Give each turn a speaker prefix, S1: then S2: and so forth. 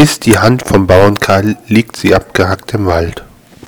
S1: Ist die Hand vom Bauern kahl, liegt sie abgehackt im Wald.